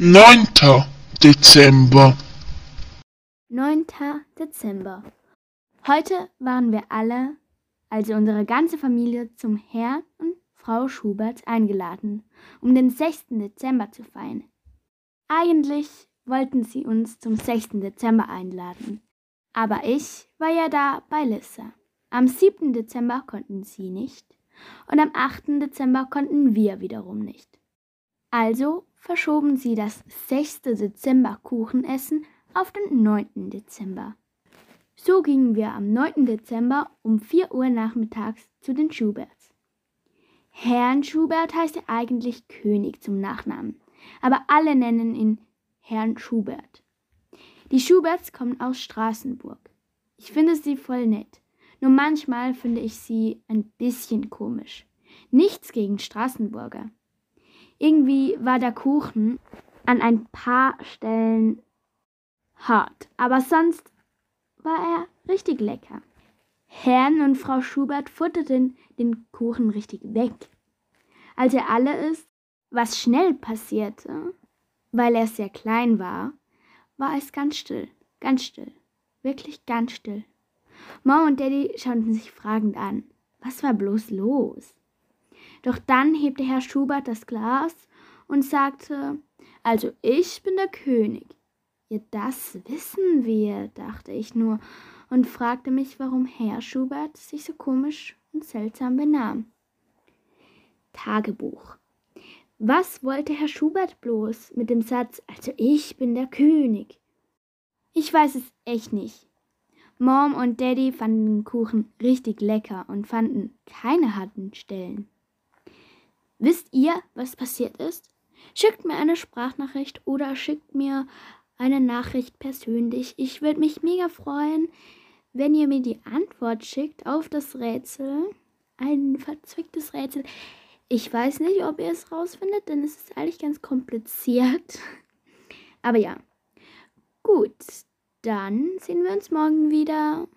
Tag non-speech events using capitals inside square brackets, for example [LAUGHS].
9. Dezember. 9. Dezember. Heute waren wir alle, also unsere ganze Familie, zum Herrn und Frau Schubert eingeladen, um den 6. Dezember zu feiern. Eigentlich wollten sie uns zum 6. Dezember einladen, aber ich war ja da bei Lissa. Am 7. Dezember konnten sie nicht und am 8. Dezember konnten wir wiederum nicht. Also verschoben sie das 6. Dezember Kuchenessen auf den 9. Dezember. So gingen wir am 9. Dezember um 4 Uhr nachmittags zu den Schuberts. Herrn Schubert heißt er eigentlich König zum Nachnamen, aber alle nennen ihn Herrn Schubert. Die Schuberts kommen aus Straßenburg. Ich finde sie voll nett, nur manchmal finde ich sie ein bisschen komisch. Nichts gegen Straßenburger. Irgendwie war der Kuchen an ein paar Stellen hart, aber sonst war er richtig lecker. Herrn und Frau Schubert futterten den Kuchen richtig weg. Als er alle ist, was schnell passierte, weil er sehr klein war, war es ganz still, ganz still, wirklich ganz still. Mom und Daddy schauten sich fragend an. Was war bloß los? Doch dann hebte Herr Schubert das Glas und sagte, also ich bin der König. Ja, das wissen wir, dachte ich nur und fragte mich, warum Herr Schubert sich so komisch und seltsam benahm. Tagebuch. Was wollte Herr Schubert bloß mit dem Satz, also ich bin der König? Ich weiß es echt nicht. Mom und Daddy fanden den Kuchen richtig lecker und fanden keine harten Stellen. Wisst ihr, was passiert ist? Schickt mir eine Sprachnachricht oder schickt mir eine Nachricht persönlich. Ich würde mich mega freuen, wenn ihr mir die Antwort schickt auf das Rätsel. Ein verzwicktes Rätsel. Ich weiß nicht, ob ihr es rausfindet, denn es ist eigentlich ganz kompliziert. [LAUGHS] Aber ja. Gut, dann sehen wir uns morgen wieder.